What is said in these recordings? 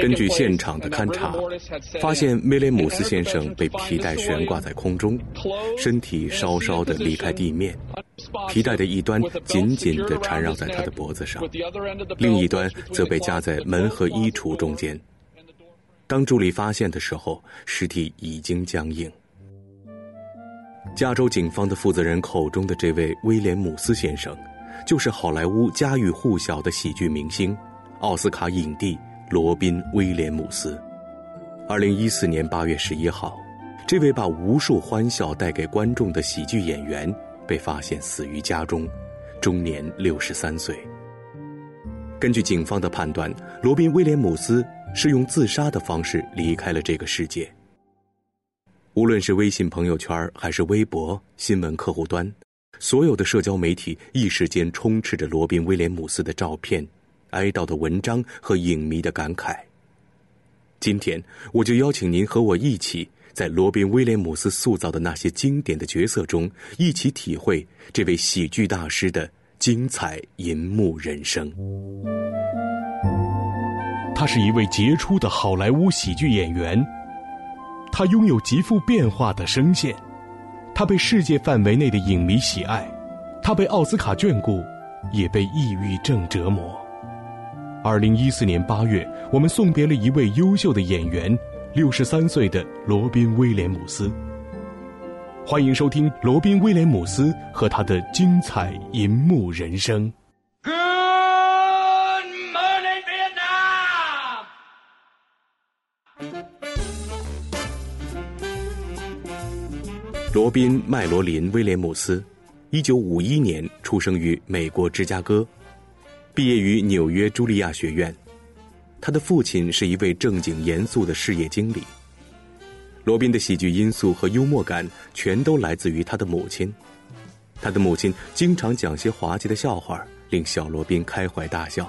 根据现场的勘查，发现威廉姆斯先生被皮带悬挂在空中，身体稍稍的离开地面，皮带的一端紧紧地缠绕在他的脖子上，另一端则被夹在门和衣橱中间。当助理发现的时候，尸体已经僵硬。加州警方的负责人口中的这位威廉姆斯先生，就是好莱坞家喻户晓的喜剧明星，奥斯卡影帝。罗宾·威廉姆斯，二零一四年八月十一号，这位把无数欢笑带给观众的喜剧演员被发现死于家中，终年六十三岁。根据警方的判断，罗宾·威廉姆斯是用自杀的方式离开了这个世界。无论是微信朋友圈还是微博新闻客户端，所有的社交媒体一时间充斥着罗宾·威廉姆斯的照片。哀悼的文章和影迷的感慨。今天，我就邀请您和我一起，在罗宾·威廉姆斯塑造的那些经典的角色中，一起体会这位喜剧大师的精彩银幕人生。他是一位杰出的好莱坞喜剧演员，他拥有极富变化的声线，他被世界范围内的影迷喜爱，他被奥斯卡眷顾，也被抑郁症折磨。二零一四年八月，我们送别了一位优秀的演员，六十三岁的罗宾·威廉姆斯。欢迎收听罗宾·威廉姆斯和他的精彩银幕人生。罗宾·麦罗林·威廉姆斯，一九五一年出生于美国芝加哥。毕业于纽约茱莉亚学院，他的父亲是一位正经严肃的事业经理。罗宾的喜剧因素和幽默感全都来自于他的母亲，他的母亲经常讲些滑稽的笑话，令小罗宾开怀大笑，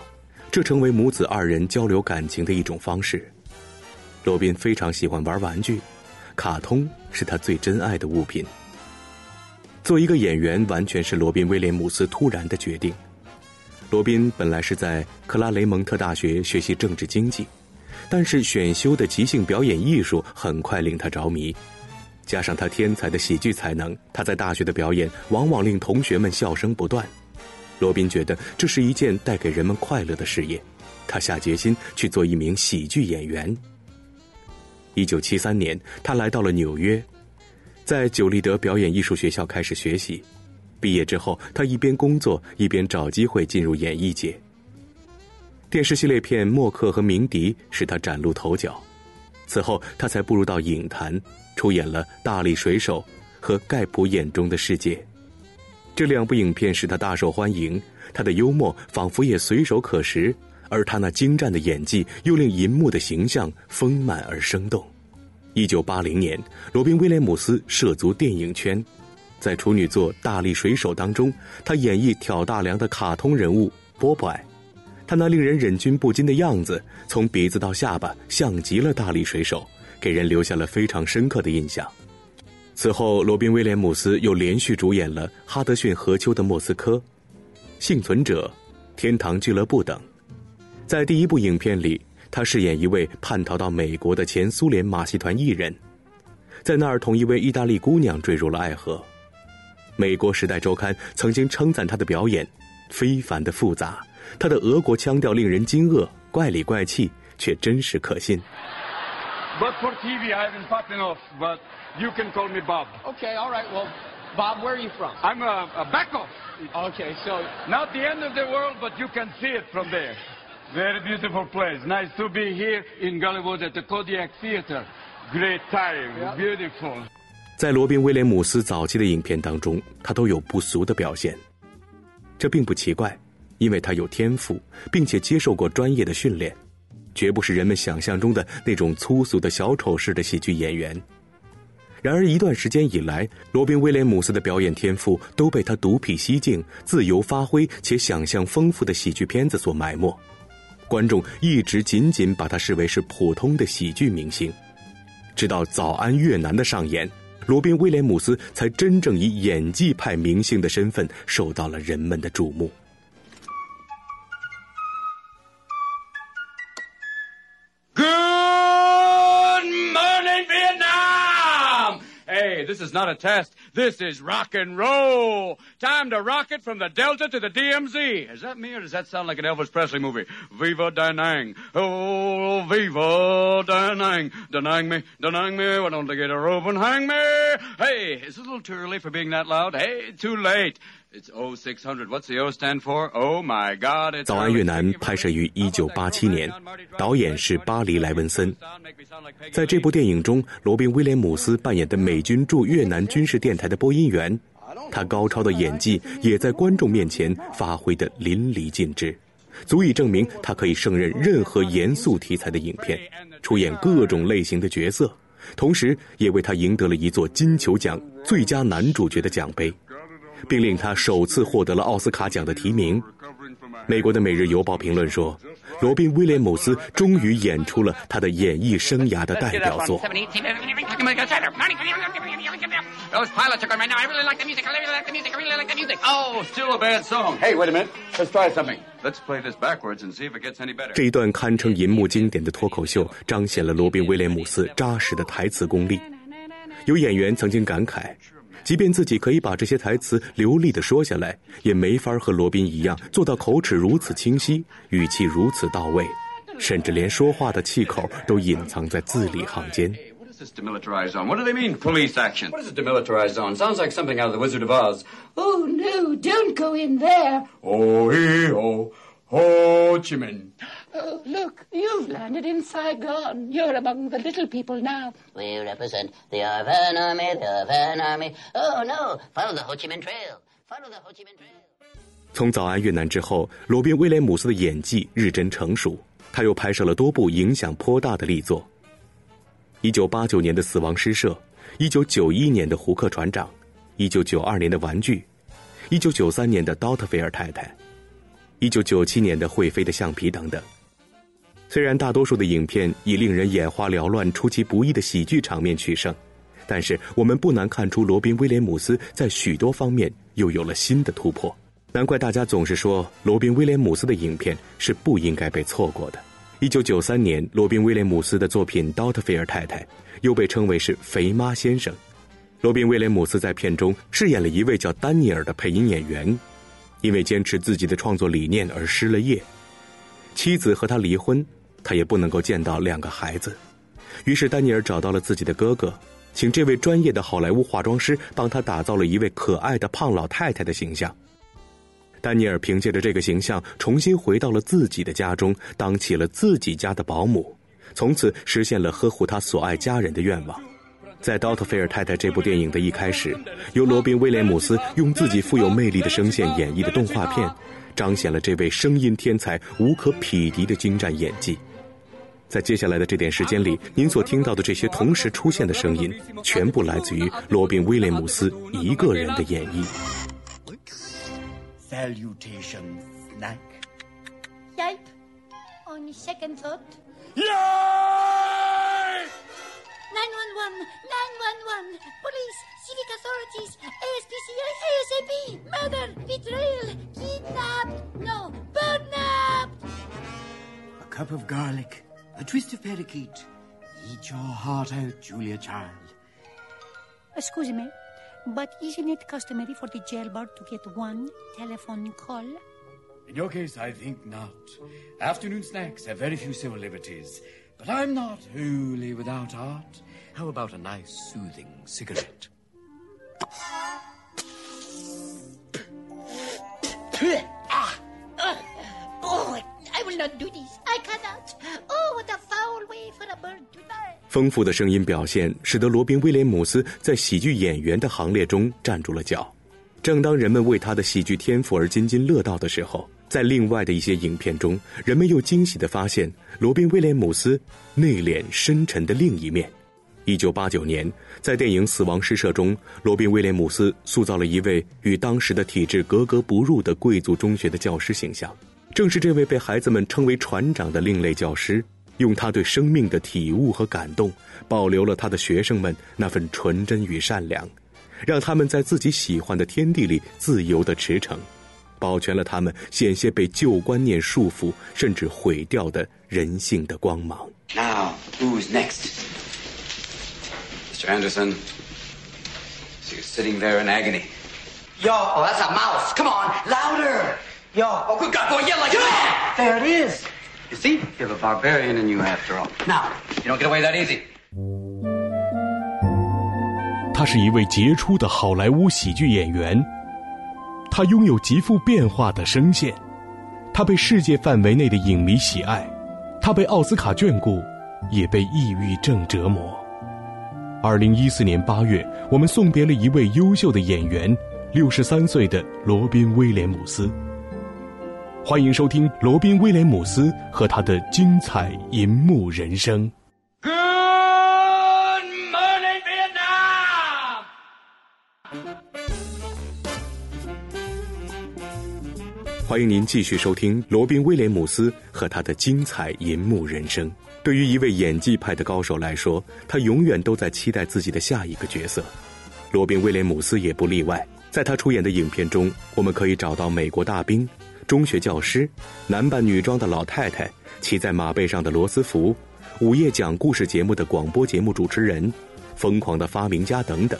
这成为母子二人交流感情的一种方式。罗宾非常喜欢玩玩具，卡通是他最珍爱的物品。做一个演员完全是罗宾威廉姆斯突然的决定。罗宾本来是在克拉雷蒙特大学学习政治经济，但是选修的即兴表演艺术很快令他着迷，加上他天才的喜剧才能，他在大学的表演往往令同学们笑声不断。罗宾觉得这是一件带给人们快乐的事业，他下决心去做一名喜剧演员。一九七三年，他来到了纽约，在久立德表演艺术学校开始学习。毕业之后，他一边工作一边找机会进入演艺界。电视系列片《默克和鸣笛》使他崭露头角，此后他才步入到影坛，出演了《大力水手》和《盖普眼中的世界》。这两部影片使他大受欢迎，他的幽默仿佛也随手可拾，而他那精湛的演技又令银幕的形象丰满而生动。一九八零年，罗宾·威廉姆斯涉足电影圈。在处女作《大力水手》当中，他演绎挑大梁的卡通人物波波艾。他那令人忍俊不禁的样子，从鼻子到下巴，像极了大力水手，给人留下了非常深刻的印象。此后，罗宾·威廉姆斯又连续主演了《哈德逊·河丘的莫斯科》《幸存者》《天堂俱乐部》等。在第一部影片里，他饰演一位叛逃到美国的前苏联马戏团艺人，在那儿同一位意大利姑娘坠入了爱河。美国《时代周刊》曾经称赞他的表演非凡的复杂，他的俄国腔调令人惊愕，怪里怪气却真实可信。But for TV, I haven't popped enough, But you can call me Bob. Okay, all right. Well, Bob, where are you from? I'm a, a back off. Okay, so Not the end of the world, but you can see it from there. Very beautiful place. Nice to be here in Gollywood at the Kodiak Theater. Great time. Beautiful. 在罗宾·威廉姆斯早期的影片当中，他都有不俗的表现。这并不奇怪，因为他有天赋，并且接受过专业的训练，绝不是人们想象中的那种粗俗的小丑式的喜剧演员。然而，一段时间以来，罗宾·威廉姆斯的表演天赋都被他独辟蹊径、自由发挥且想象丰富的喜剧片子所埋没，观众一直仅仅把他视为是普通的喜剧明星。直到《早安越南》的上演。罗宾·威廉姆斯才真正以演技派明星的身份受到了人们的瞩目。Not a test. This is rock and roll. Time to rock it from the Delta to the DMZ. Is that me or does that sound like an Elvis Presley movie? Viva Danang. Oh, Viva Danang. Danang me, Danang me. Why don't they get a rope and hang me? Hey, is it a little too early for being that loud? Hey, too late. It's O six hundred. What's the O stand for? Oh my God! 早安越南拍摄于一九八七年，导演是巴黎莱文森。在这部电影中，罗宾威廉姆斯扮演的美军驻越南军事电台的播音员，他高超的演技也在观众面前发挥的淋漓尽致，足以证明他可以胜任任何严肃题材的影片，出演各种类型的角色，同时也为他赢得了一座金球奖最佳男主角的奖杯。并令他首次获得了奥斯卡奖的提名。美国的每日邮报评论说罗宾威廉姆斯终于演出了他的演艺生涯的代表作。这一段堪称银幕经典的脱口秀彰显了罗宾威廉姆斯扎实的台词功力。有演员曾经感慨即便自己可以把这些台词流利的说下来，也没法和罗宾一样做到口齿如此清晰，语气如此到位，甚至连说话的气口都隐藏在字里行间。This demilitarized zone. What do they mean, police action? What is a demilitarized zone? Sounds like something out of the Wizard of Oz. Oh no! Don't go in there. Oh hee ho, Ho Chi Minh. Oh, look, you've landed in Saigon. You're among the little people now. We represent the Arvan Army, the Arvan Army. Oh, no, follow the Ho Chi Minh Trail. Follow the Ho Chi Minh Trail. 从《早安越南》之后，罗宾·威廉姆斯的演技日臻成熟。他又拍摄了多部影响颇大的力作：一九八九年的《死亡诗社》，一九九一年的《胡克船长》，一九九二年的《玩具》，一九九三年的《刀特菲尔太太》，一九九七年的《会飞的橡皮》等等。虽然大多数的影片以令人眼花缭乱、出其不意的喜剧场面取胜，但是我们不难看出罗宾·威廉姆斯在许多方面又有了新的突破。难怪大家总是说罗宾·威廉姆斯的影片是不应该被错过的。一九九三年，罗宾·威廉姆斯的作品《刀特菲尔太太》又被称为是“肥妈先生”。罗宾·威廉姆斯在片中饰演了一位叫丹尼尔的配音演员，因为坚持自己的创作理念而失了业，妻子和他离婚。他也不能够见到两个孩子，于是丹尼尔找到了自己的哥哥，请这位专业的好莱坞化妆师帮他打造了一位可爱的胖老太太的形象。丹尼尔凭借着这个形象，重新回到了自己的家中，当起了自己家的保姆，从此实现了呵护他所爱家人的愿望。在《刀特菲尔太太》这部电影的一开始，由罗宾·威廉姆斯用自己富有魅力的声线演绎的动画片，彰显了这位声音天才无可匹敌的精湛演技。在接下来的这点时间里，您所听到的这些同时出现的声音，全部来自于罗宾·威廉姆斯一个人的演绎。Salutations, snack. Yipe. On second thought. Yay! 911, 911, police, civic authorities, ASPCA, ASAP, murder, betrayal, kidnap, no, burn A cup of garlic. A twist of parakeet. Eat your heart out, Julia child. Excuse me, but isn't it customary for the jailbird to get one telephone call? In your case, I think not. Afternoon snacks have very few civil liberties. But I'm not wholly without art. How about a nice, soothing cigarette? ah! Uh, oh, I will not do this. I cannot. 丰富的声音表现使得罗宾·威廉姆斯在喜剧演员的行列中站住了脚。正当人们为他的喜剧天赋而津津乐道的时候，在另外的一些影片中，人们又惊喜地发现罗宾·威廉姆斯内敛深沉的另一面。一九八九年，在电影《死亡诗社》中，罗宾·威廉姆斯塑造了一位与当时的体制格格不入的贵族中学的教师形象。正是这位被孩子们称为“船长”的另类教师，用他对生命的体悟和感动，保留了他的学生们那份纯真与善良，让他们在自己喜欢的天地里自由的驰骋，保全了他们险些被旧观念束缚甚至毁掉的人性的光芒。Now, who's next? Mr. Anderson. So You're sitting there in agony. Yo, oh, that's a mouse. Come on, louder. Yo, oh, good God, boy, yell like that. There it is. You see, you have a barbarian in you after all. Now, You don't get away that easy. 他是一位杰出的好莱坞喜剧演员，他拥有极富变化的声线，他被世界范围内的影迷喜爱，他被奥斯卡眷顾，也被抑郁症折磨。二零一四年八月，我们送别了一位优秀的演员，六十三岁的罗宾·威廉姆斯。欢迎收听罗宾·威廉姆斯和他的精彩银幕人生。Good morning, Vietnam! 欢迎您继续收听罗宾·威廉姆斯和他的精彩银幕人生。对于一位演技派的高手来说，他永远都在期待自己的下一个角色。罗宾·威廉姆斯也不例外。在他出演的影片中，我们可以找到美国大兵、中学教师、男扮女装的老太太、骑在马背上的罗斯福、午夜讲故事节目的广播节目主持人、疯狂的发明家等等。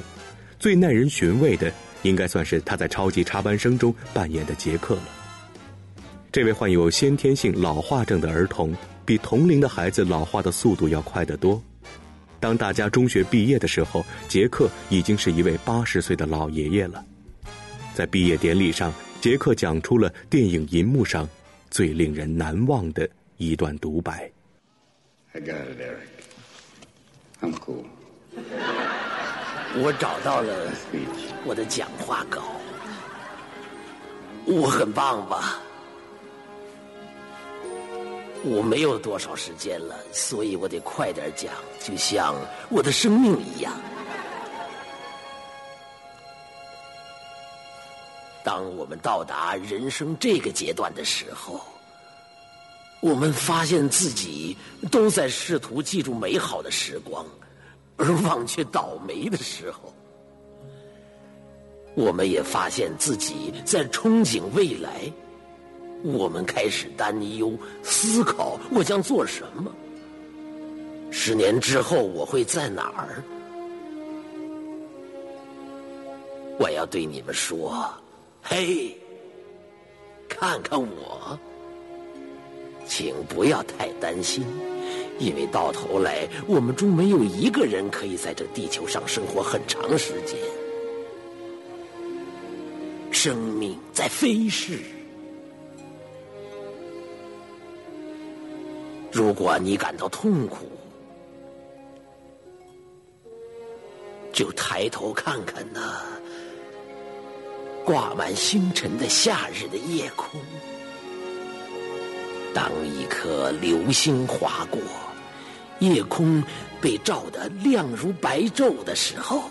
最耐人寻味的，应该算是他在《超级插班生》中扮演的杰克了。这位患有先天性老化症的儿童，比同龄的孩子老化的速度要快得多。当大家中学毕业的时候，杰克已经是一位八十岁的老爷爷了。在毕业典礼上，杰克讲出了电影银幕上最令人难忘的一段独白。I got it, Eric. I'm cool. 我找到了我的讲话稿，我很棒吧？我没有多少时间了，所以我得快点讲，就像我的生命一样。当我们到达人生这个阶段的时候，我们发现自己都在试图记住美好的时光，而忘却倒霉的时候。我们也发现自己在憧憬未来，我们开始担忧、思考我将做什么。十年之后我会在哪儿？我要对你们说：“嘿，看看我，请不要太担心，因为到头来我们中没有一个人可以在这地球上生活很长时间。”生命在飞逝。如果你感到痛苦，就抬头看看那挂满星辰的夏日的夜空。当一颗流星划过，夜空被照得亮如白昼的时候，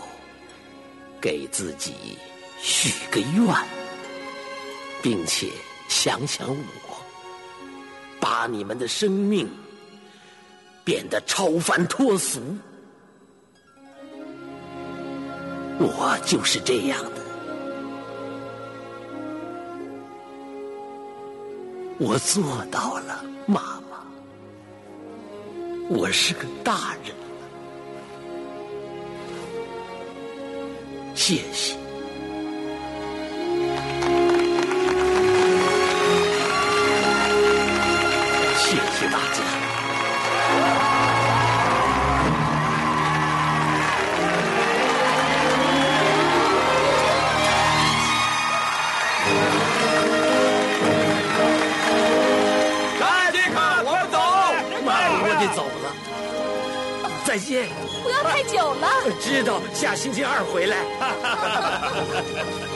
给自己。许个愿，并且想想我，把你们的生命变得超凡脱俗。我就是这样的，我做到了，妈妈，我是个大人了，谢谢。走了，再见。不要太久了。知道，下星期二回来。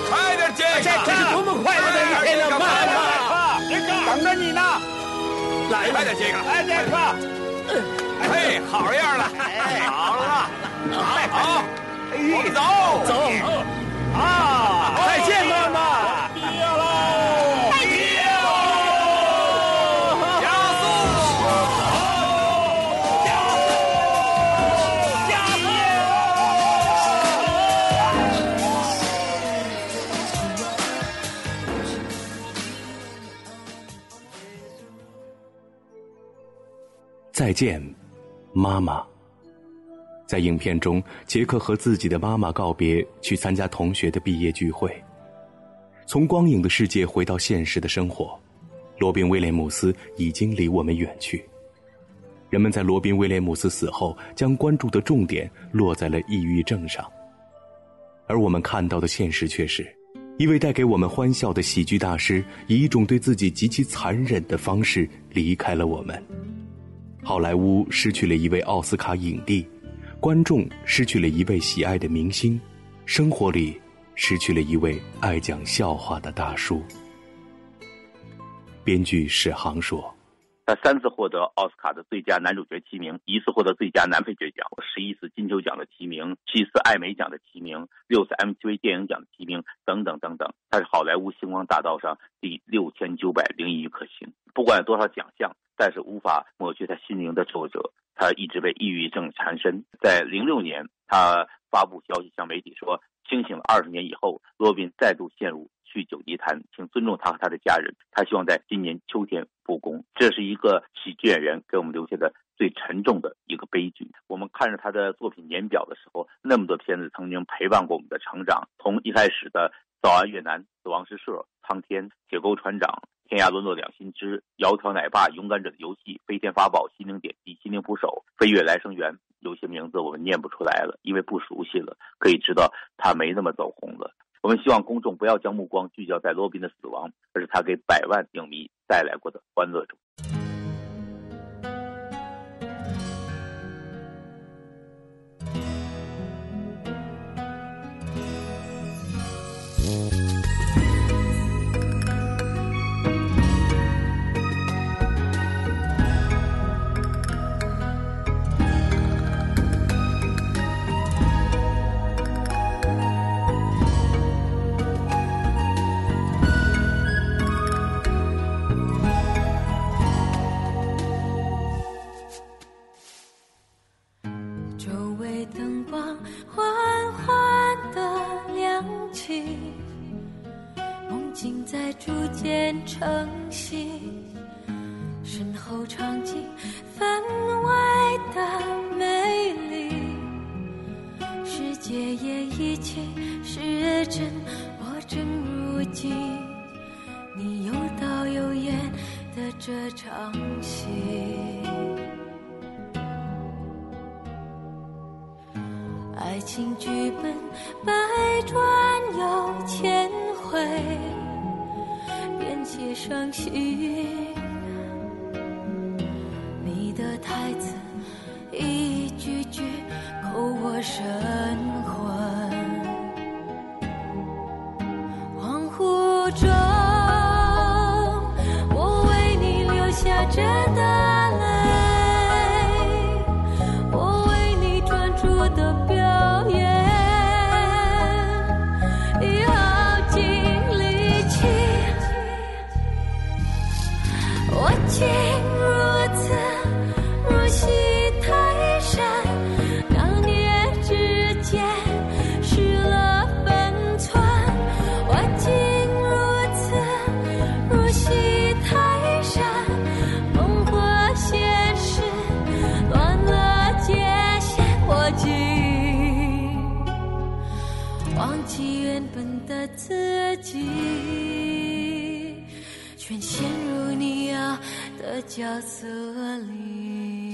快点，杰克！这是多么快乐的一天啊！妈妈，等着你呢。来，快点，杰克！哎，杰克！嘿，好样的！好了，好，我们走走。啊！再见，妈妈。再见，妈妈。在影片中，杰克和自己的妈妈告别，去参加同学的毕业聚会。从光影的世界回到现实的生活，罗宾·威廉姆斯已经离我们远去。人们在罗宾·威廉姆斯死后，将关注的重点落在了抑郁症上，而我们看到的现实却是，一位带给我们欢笑的喜剧大师，以一种对自己极其残忍的方式离开了我们。好莱坞失去了一位奥斯卡影帝。观众失去了一位喜爱的明星，生活里失去了一位爱讲笑话的大叔。编剧史航说：“他三次获得奥斯卡的最佳男主角提名，一次获得最佳男配角奖，十一次金球奖的提名，七次艾美奖的提名，六次 MTV 电影奖的提名，等等等等。他是好莱坞星光大道上第六千九百零一颗星。不管有多少奖项，但是无法抹去他心灵的挫折。”他一直被抑郁症缠身。在零六年，他发布消息向媒体说，清醒了二十年以后，罗宾再度陷入酗酒泥潭，请尊重他和他的家人。他希望在今年秋天复工。这是一个喜剧演员给我们留下的最沉重的一个悲剧。我们看着他的作品年表的时候，那么多片子曾经陪伴过我们的成长，从一开始的《早安越南》《死亡诗社》《苍天》《铁钩船长》。天涯沦落两心知，窈窕奶爸，勇敢者的游戏，飞天法宝，心灵点滴，心灵捕手，飞越来生缘。有些名字我们念不出来了，因为不熟悉了。可以知道他没那么走红了。我们希望公众不要将目光聚焦在罗宾的死亡，而是他给百万影迷带来过的欢乐中。起是真，我真如己。你有导有演的这场戏，爱情剧本百转又千回，编写伤心。角色里。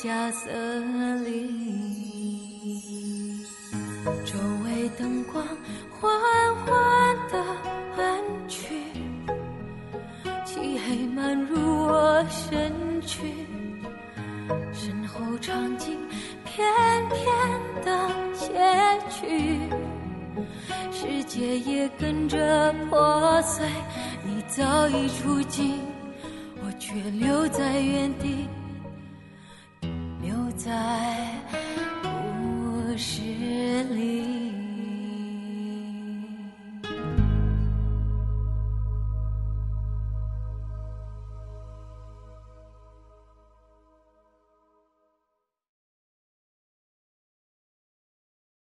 的角色里。周围灯光缓缓的暗去，漆黑漫入我身躯，身后场景片片的写去，世界也跟着破碎。你早已出境，我却留在原地，